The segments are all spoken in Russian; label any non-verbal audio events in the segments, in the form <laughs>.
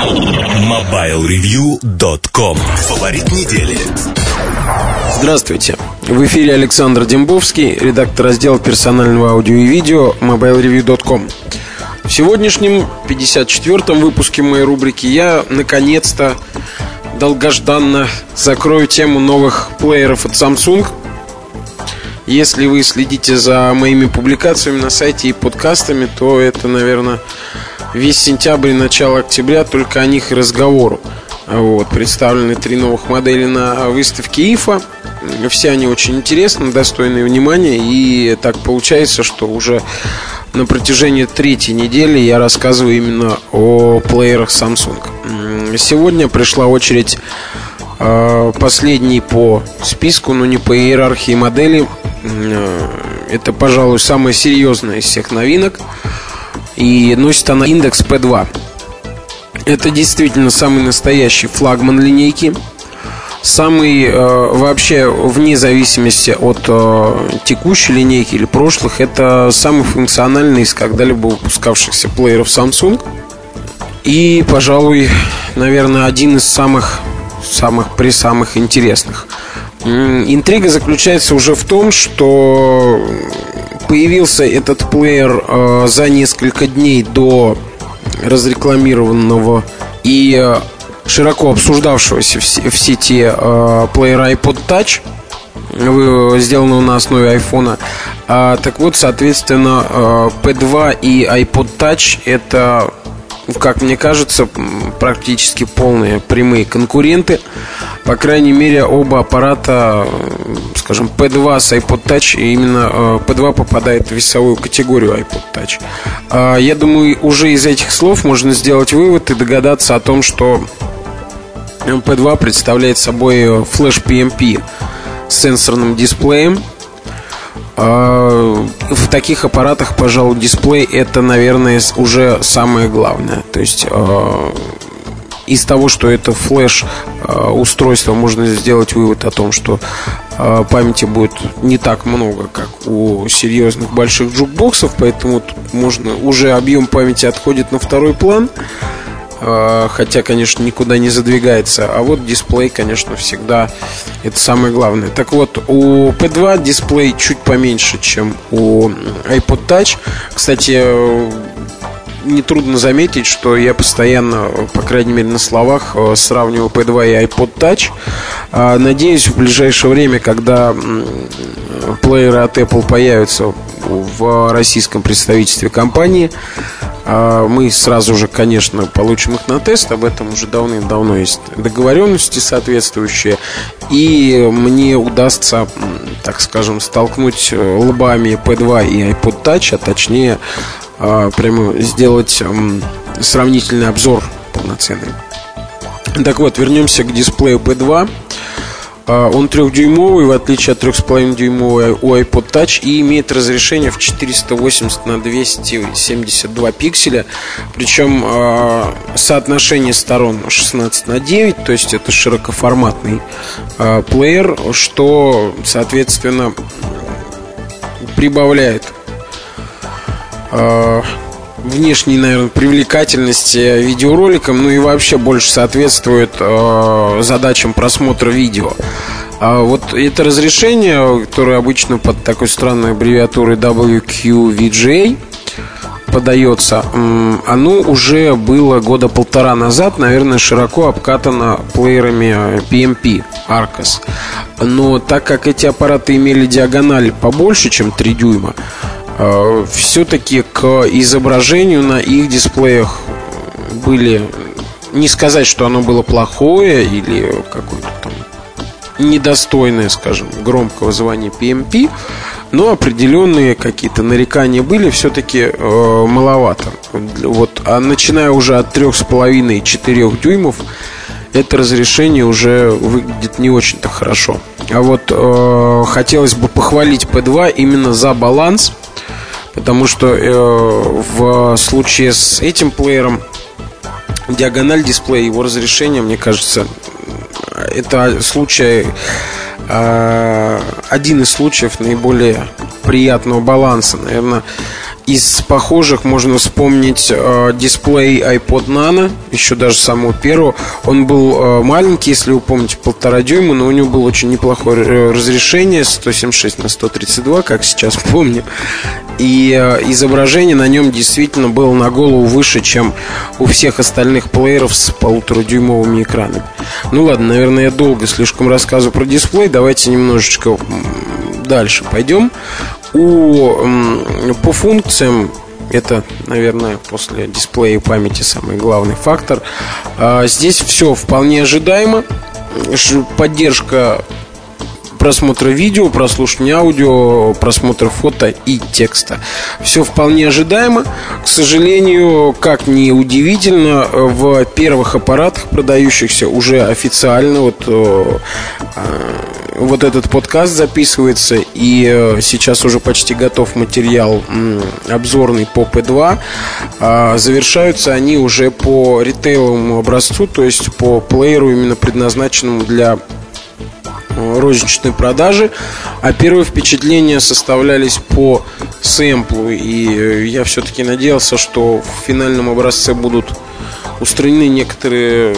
MobileReview.com Фаворит недели. Здравствуйте. В эфире Александр Дембовский, редактор раздела персонального аудио и видео MobileReview.com В сегодняшнем 54-м выпуске моей рубрики я наконец-то долгожданно закрою тему новых плееров от Samsung – если вы следите за моими публикациями на сайте и подкастами, то это, наверное, весь сентябрь и начало октября только о них и разговору. Вот, представлены три новых модели на выставке ИФА. Все они очень интересны, достойны внимания. И так получается, что уже на протяжении третьей недели я рассказываю именно о плеерах Samsung. Сегодня пришла очередь э, последней по списку, но не по иерархии моделей Э, это, пожалуй, самая серьезная из всех новинок. И носит она индекс P2. Это действительно самый настоящий флагман линейки. Самый э, вообще, вне зависимости от э, текущей линейки или прошлых, это самый функциональный из когда-либо выпускавшихся плееров Samsung. И, пожалуй, наверное, один из самых самых при самых интересных. Интрига заключается уже в том, что появился этот плеер э, за несколько дней до разрекламированного и э, широко обсуждавшегося в, сети э, плеера iPod Touch сделанного на основе айфона. А, так вот, соответственно, P2 и iPod Touch это как мне кажется, практически полные прямые конкуренты. По крайней мере, оба аппарата, скажем, P2 с iPod Touch, именно P2 э, попадает в весовую категорию iPod Touch. А, я думаю, уже из этих слов можно сделать вывод и догадаться о том, что P2 представляет собой флеш PMP с сенсорным дисплеем, а, в таких аппаратах, пожалуй, дисплей это, наверное, уже самое главное. То есть а, из того, что это флеш а, устройство, можно сделать вывод о том, что памяти будет не так много, как у серьезных больших джукбоксов, поэтому можно уже объем памяти отходит на второй план. А, хотя, конечно, никуда не задвигается. А вот дисплей, конечно, всегда это самое главное. Так вот, у P2 дисплей чуть поменьше, чем у iPod Touch. Кстати, нетрудно заметить, что я постоянно, по крайней мере на словах, э, сравниваю P2 и iPod Touch. Надеюсь, в ближайшее время, когда плееры от Apple появятся в российском представительстве компании, а мы сразу же, конечно, получим их на тест. Об этом уже давным-давно есть договоренности соответствующие. И мне удастся, так скажем, столкнуть э, лбами P2 и iPod Touch, а точнее а, прямо сделать сравнительный обзор полноценный. Так вот, вернемся к дисплею P2. А, он трехдюймовый, в отличие от 3,5 дюймового у iPod Touch и имеет разрешение в 480 на 272 пикселя. Причем а, соотношение сторон 16 на 9, то есть это широкоформатный а, плеер, что, соответственно, прибавляет внешней, наверное, привлекательности видеороликам, ну и вообще больше соответствует э, задачам просмотра видео. А вот это разрешение, которое обычно под такой странной аббревиатурой WQVGA подается, оно уже было года полтора назад, наверное, широко обкатано плеерами PMP Arcos. Но так как эти аппараты имели диагональ побольше, чем 3 дюйма, все-таки к изображению на их дисплеях были не сказать, что оно было плохое или какое-то там недостойное, скажем, громкого звания PMP, но определенные какие-то нарекания были все-таки э, маловато. Вот, а начиная уже от 3,5-4 дюймов, это разрешение уже выглядит не очень-то хорошо. А вот э, хотелось бы похвалить P2 именно за баланс Потому что э, в случае с этим плеером диагональ дисплея, его разрешение, мне кажется, это случай э, один из случаев наиболее приятного баланса, наверное. Из похожих можно вспомнить э, дисплей iPod Nano, еще даже самого первого. Он был э, маленький, если вы помните, полтора дюйма, но у него было очень неплохое э, разрешение 176 на 132, как сейчас <laughs> помню. И э, изображение на нем действительно было на голову выше, чем у всех остальных плееров с полуторадюймовыми экранами. Ну ладно, наверное, я долго слишком рассказываю про дисплей. Давайте немножечко дальше пойдем. У, по функциям это, наверное, после дисплея и памяти самый главный фактор. А, здесь все вполне ожидаемо. Поддержка просмотра видео, прослушивания аудио, просмотра фото и текста. Все вполне ожидаемо. К сожалению, как ни удивительно, в первых аппаратах, продающихся уже официально, вот, э, вот этот подкаст записывается, и э, сейчас уже почти готов материал обзорный по P2. А, завершаются они уже по ритейловому образцу, то есть по плееру, именно предназначенному для розничной продажи, а первые впечатления составлялись по сэмплу, и э, я все-таки надеялся, что в финальном образце будут устранены некоторые,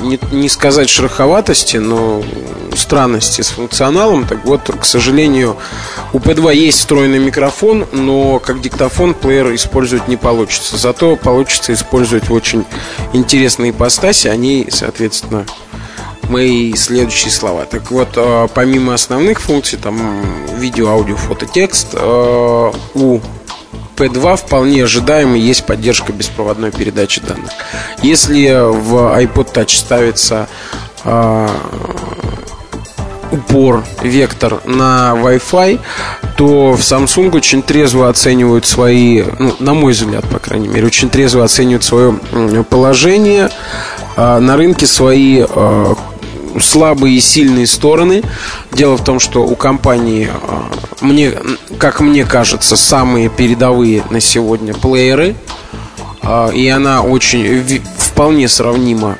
не, не сказать шероховатости, но странности с функционалом. Так вот, к сожалению, у P2 есть встроенный микрофон, но как диктофон плеер использовать не получится. Зато получится использовать очень интересные ипостаси. Они, соответственно, мои следующие слова. Так вот, э, помимо основных функций, там видео, аудио, фото, текст, э, у P2 вполне ожидаемо есть поддержка беспроводной передачи данных. Если в iPod Touch ставится э, упор, вектор на Wi-Fi, то в Samsung очень трезво оценивают свои, ну, на мой взгляд, по крайней мере, очень трезво оценивают свое положение, на рынке свои слабые и сильные стороны. Дело в том, что у компании, а, мне, как мне кажется, самые передовые на сегодня плееры. А, и она очень вполне сравнима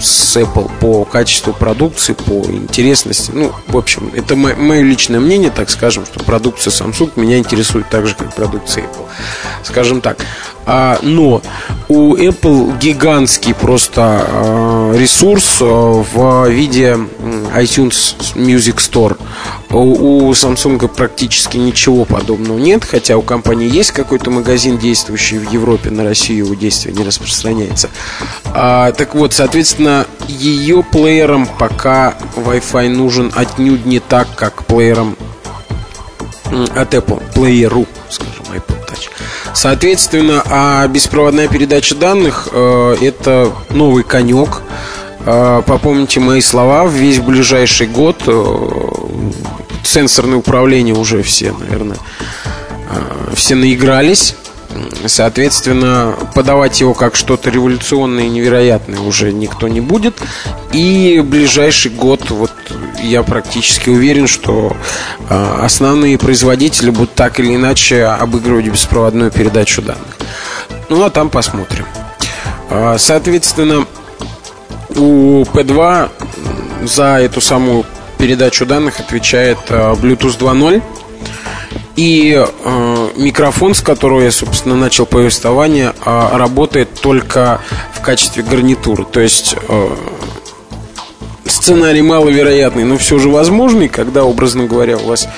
с Apple по качеству продукции, по интересности. Ну, в общем, это мое личное мнение, так скажем, что продукция Samsung меня интересует так же, как продукция Apple. Скажем так. А, но у Apple гигантский просто а, ресурс а, в виде iTunes Music Store. У Samsung практически ничего подобного нет, хотя у компании есть какой-то магазин, действующий в Европе, на Россию его действие не распространяется. Так вот, соответственно, ее плеером пока Wi-Fi нужен отнюдь не так, как плеером от Apple, плееру, скажем, iPod Touch. Соответственно, а беспроводная передача данных э, это новый конек. Э, попомните мои слова, весь ближайший год э, сенсорное управление уже все, наверное, э, все наигрались. Соответственно, подавать его как что-то революционное и невероятное уже никто не будет. И ближайший год, вот я практически уверен, что э, основные производители будут так или иначе обыгрывать беспроводную передачу данных. Ну а там посмотрим. Э, соответственно, у P2 за эту самую передачу данных отвечает э, Bluetooth 2.0 и э, микрофон, с которого я, собственно, начал повествование, э, работает только в качестве гарнитуры. То есть э, сценарий маловероятный, но все же возможный, когда, образно говоря, у вас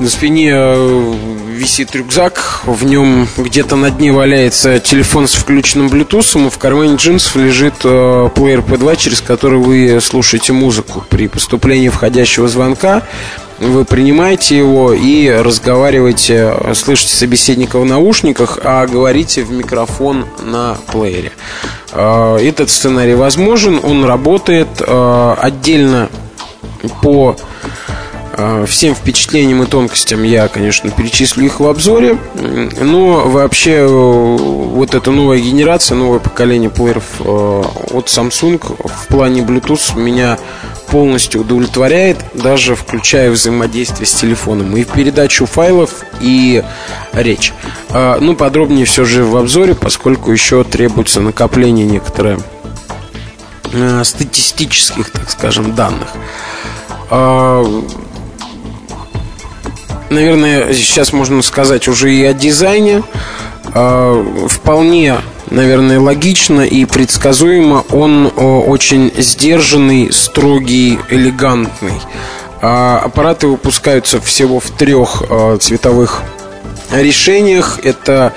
на спине э, висит рюкзак, в нем где-то на дне валяется телефон с включенным Bluetooth, и в кармане джинсов лежит э, плеер P2, через который вы слушаете музыку. При поступлении входящего звонка вы принимаете его и разговариваете, слышите собеседника в наушниках, а говорите в микрофон на плеере. А, этот сценарий возможен, он работает а, отдельно по а, всем впечатлениям и тонкостям я, конечно, перечислю их в обзоре. Но вообще вот эта новая генерация, новое поколение плееров от Samsung в плане Bluetooth меня полностью удовлетворяет, даже включая взаимодействие с телефоном и передачу файлов, и речь. А, ну, подробнее все же в обзоре, поскольку еще требуется накопление некоторое а, статистических, так скажем, данных. А, наверное, сейчас можно сказать уже и о дизайне. А, вполне, наверное, логично и предсказуемо. Он очень сдержанный, строгий, элегантный. А, аппараты выпускаются всего в трех цветовых решениях. Это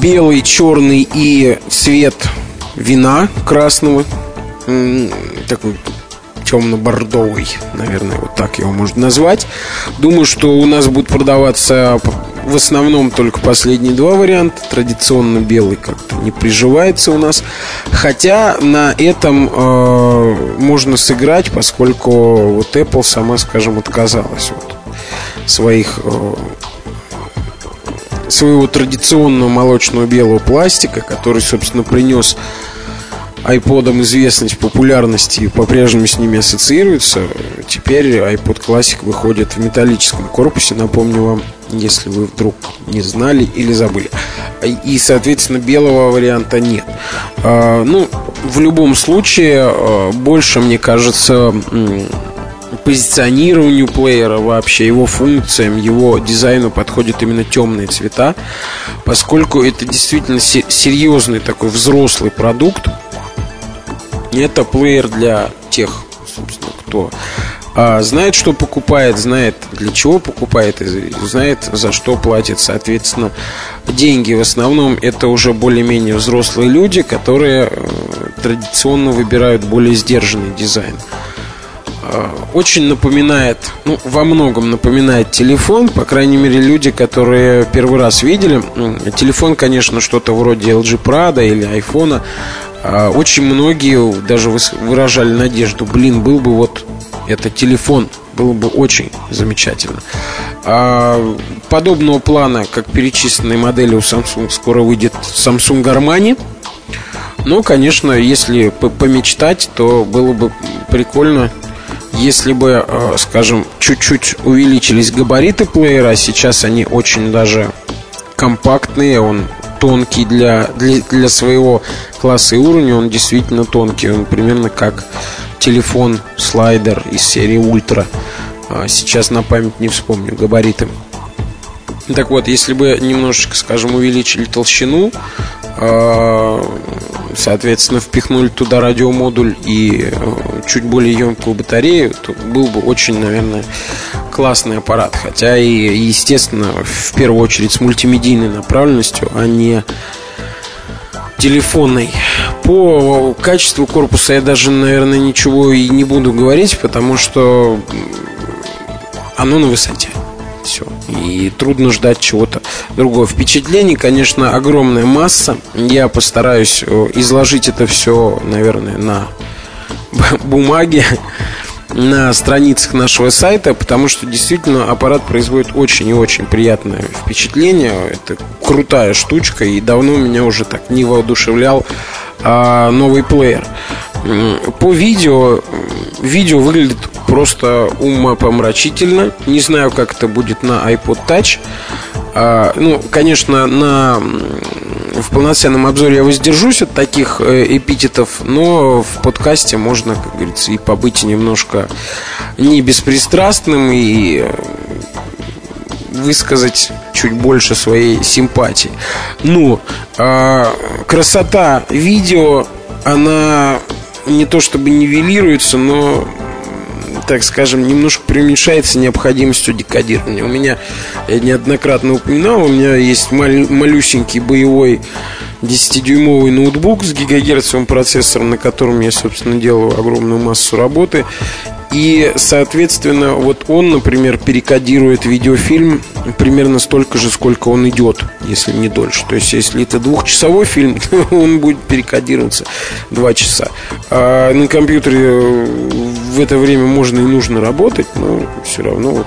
белый, черный и цвет вина красного. Такой темно-бордовый, наверное, вот так его можно назвать. Думаю, что у нас будут продаваться в основном только последние два варианта. Традиционно белый как-то не приживается у нас. Хотя на этом э, можно сыграть, поскольку вот Apple сама, скажем, отказалась от своих э, своего традиционного молочного белого пластика, который, собственно, принес iPod известность, популярность и по-прежнему с ними ассоциируется. Теперь iPod Classic выходит в металлическом корпусе, напомню вам, если вы вдруг не знали или забыли. И, соответственно, белого варианта нет. А, ну, в любом случае, а, больше, мне кажется, позиционированию плеера вообще, его функциям, его дизайну подходят именно темные цвета, поскольку это действительно серьезный такой взрослый продукт, это плеер для тех, собственно, кто а, знает, что покупает, знает, для чего покупает, и знает, за что платит. Соответственно, деньги в основном это уже более-менее взрослые люди, которые э, традиционно выбирают более сдержанный дизайн. А, очень напоминает, ну, во многом напоминает телефон, по крайней мере, люди, которые первый раз видели. Телефон, конечно, что-то вроде LG Prada или iPhone, очень многие даже выражали надежду, блин, был бы вот это телефон, было бы очень замечательно. А подобного плана, как перечисленные модели у Samsung, скоро выйдет Samsung Armani. Но, конечно, если помечтать, то было бы прикольно, если бы, а, скажем, чуть-чуть увеличились габариты плеера, а сейчас они очень даже компактные, он тонкий для, для, для своего класса и уровня, он действительно тонкий. Он примерно как телефон слайдер из серии Ультра. А, сейчас на память не вспомню габариты. Так вот, если бы немножечко, скажем, увеличили толщину, а, соответственно, впихнули туда радиомодуль и э, чуть более емкую батарею, то был бы очень, наверное, классный аппарат. Хотя и, естественно, в первую очередь с мультимедийной направленностью, а не телефонной. По качеству корпуса я даже, наверное, ничего и не буду говорить, потому что оно на высоте. Все. И трудно ждать чего-то другого. Впечатлений, конечно, огромная масса. Я постараюсь э, изложить это все, наверное, на <laughs> бумаге на страницах нашего сайта, потому что действительно аппарат производит очень и очень приятное впечатление. Это крутая штучка, и давно меня уже так не воодушевлял а, новый плеер. По видео, видео выглядит просто умопомрачительно. Не знаю, как это будет на iPod Touch. А, ну, конечно, на в полноценном обзоре я воздержусь от таких э, эпитетов, но в подкасте можно, как говорится, и побыть немножко не беспристрастным и высказать чуть больше своей симпатии. Ну, э, красота видео, она не то чтобы нивелируется, но так скажем, немножко преуменьшается необходимостью декодирования. У меня, я неоднократно упоминал, у меня есть маль, малюсенький боевой 10-дюймовый ноутбук с гигагерцовым процессором, на котором я, собственно, делаю огромную массу работы. И, соответственно, вот он, например, перекодирует видеофильм примерно столько же, сколько он идет, если не дольше. То есть, если это двухчасовой фильм, <laughs> то он будет перекодироваться два часа. А на компьютере в это время можно и нужно работать, но все равно вот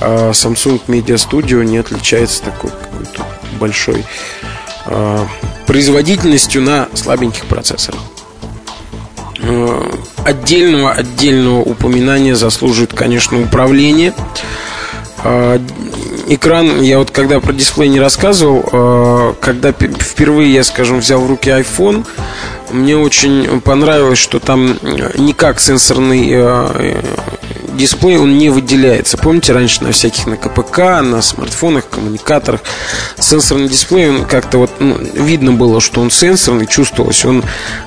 а Samsung Media Studio не отличается такой какой-то большой а, производительностью на слабеньких процессорах. А, отдельного отдельного упоминания заслуживает, конечно, управление. Экран, я вот когда про дисплей не рассказывал, а, когда впервые я, скажем, взял в руки iPhone, мне очень понравилось, что там не как сенсорный дисплей, он не выделяется. Помните, раньше на всяких, на КПК, на смартфонах, коммуникаторах, сенсорный дисплей, он как-то вот, ну, видно было, что он сенсорный, чувствовалось, он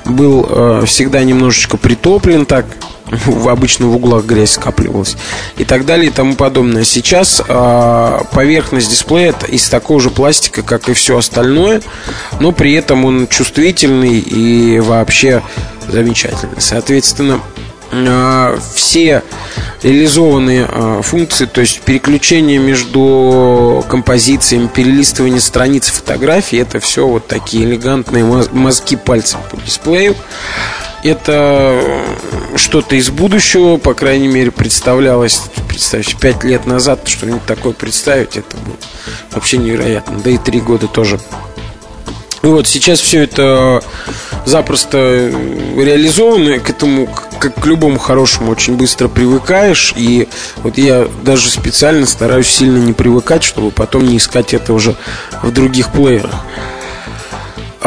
был э, всегда немножечко притоплен так, в обычно в углах грязь скапливалась и так далее и тому подобное. Сейчас э, поверхность дисплея из такого же пластика, как и все остальное, но при этом он чувствительный и вообще замечательный. Соответственно, э, все реализованные э, функции, то есть переключение между композициями, перелистывание страниц фотографий, это все вот такие элегантные мазки пальцем по дисплею это что-то из будущего, по крайней мере, представлялось, представьте, пять лет назад, что-нибудь такое представить, это было вообще невероятно. Да и три года тоже. И вот сейчас все это запросто реализовано, к этому, как к любому хорошему, очень быстро привыкаешь. И вот я даже специально стараюсь сильно не привыкать, чтобы потом не искать это уже в других плеерах.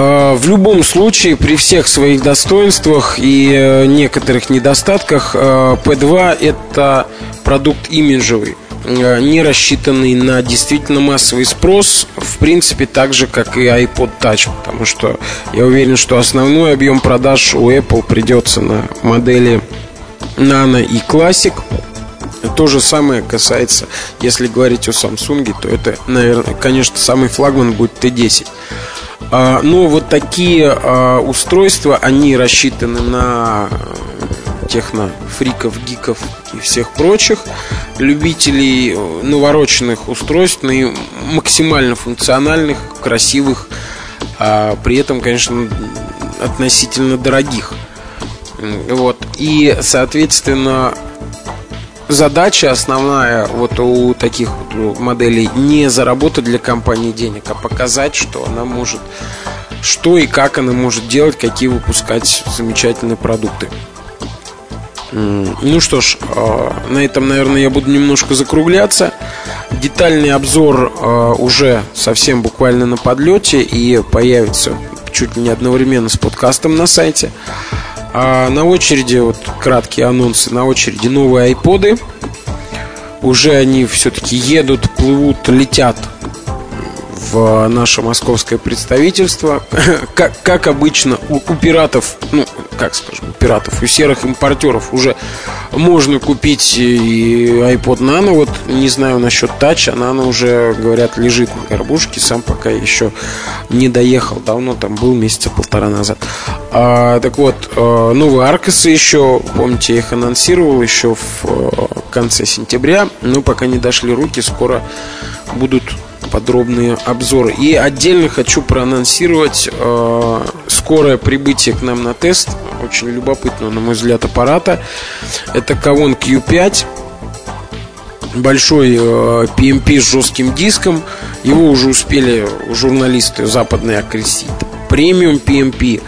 А, в любом случае, при всех своих достоинствах и э, некоторых недостатках, P2 э, это продукт имиджевый э, не рассчитанный на действительно массовый спрос, в принципе, так же, как и iPod Touch, потому что я уверен, что основной объем продаж у Apple придется на модели Nano и Classic. То же самое касается, если говорить о Samsung, то это, наверное, конечно, самый флагман будет T10. А, но вот такие а, устройства, они рассчитаны на технофриков, гиков и всех прочих любителей э, навороченных устройств, но максимально функциональных, красивых, а при этом, конечно, относительно дорогих. Вот. И, соответственно, задача основная вот у таких вот моделей не заработать для компании денег, а показать, что она может, что и как она может делать, какие выпускать замечательные продукты. Ну что ж, а, на этом, наверное, я буду немножко закругляться. Детальный обзор а, уже совсем буквально на подлете и появится чуть ли не одновременно с подкастом на сайте. А на очереди, вот краткие анонсы, на очереди новые айподы. Уже они все-таки едут, плывут, летят в наше московское представительство. <laughs> Как, как обычно, у, у пиратов, ну, как скажем, у пиратов, у серых импортеров уже можно купить и iPod Nano. Вот не знаю насчет Touch, а Nano уже, говорят, лежит на горбушке. Сам пока еще не доехал. Давно там был, месяца полтора назад. А, так вот, э, новые Аркасы еще, помните, я их анонсировал еще в э, конце сентября. Но пока не дошли руки, скоро будут подробные обзоры. И отдельно хочу проанонсировать э, скорое прибытие к нам на тест. Очень любопытного, на мой взгляд, аппарата. Это Kavon Q5 большой э, PMP с жестким диском. Его уже успели журналисты западные окрестить. Премиум PMP.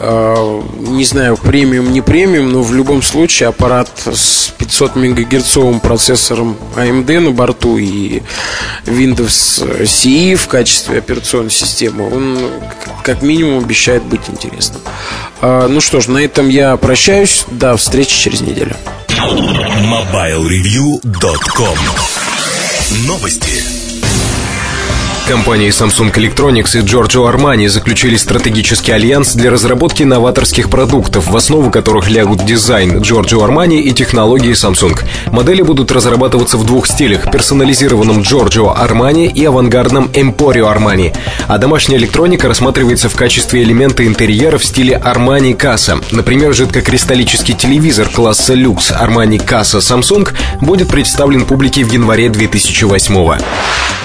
Э, не знаю, премиум, не премиум, но в любом случае аппарат с 500 мегагерцовым процессором AMD на борту и Windows CE в качестве операционной системы, он как минимум обещает быть интересным. Э, ну что ж, на этом я прощаюсь. До встречи через неделю. MobileReview.com Новости. Компании Samsung Electronics и Giorgio Armani заключили стратегический альянс для разработки новаторских продуктов, в основу которых лягут дизайн Giorgio Armani и технологии Samsung. Модели будут разрабатываться в двух стилях – персонализированном Giorgio Armani и авангардном Emporio Armani. А домашняя электроника рассматривается в качестве элемента интерьера в стиле Armani Casa. Например, жидкокристаллический телевизор класса люкс Armani Casa Samsung будет представлен публике в январе 2008 года.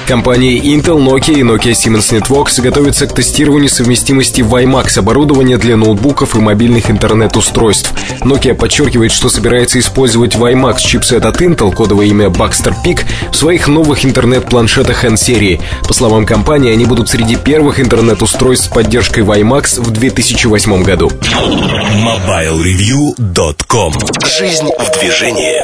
Компании Intel, Nokia и Nokia Siemens Networks готовятся к тестированию совместимости WiMAX оборудования для ноутбуков и мобильных интернет-устройств. Nokia подчеркивает, что собирается использовать WiMAX чипсет от Intel, кодовое имя Baxter Peak, в своих новых интернет-планшетах N-серии. По словам компании, они будут среди первых интернет-устройств с поддержкой WiMAX в 2008 году. MobileReview.com Жизнь в движении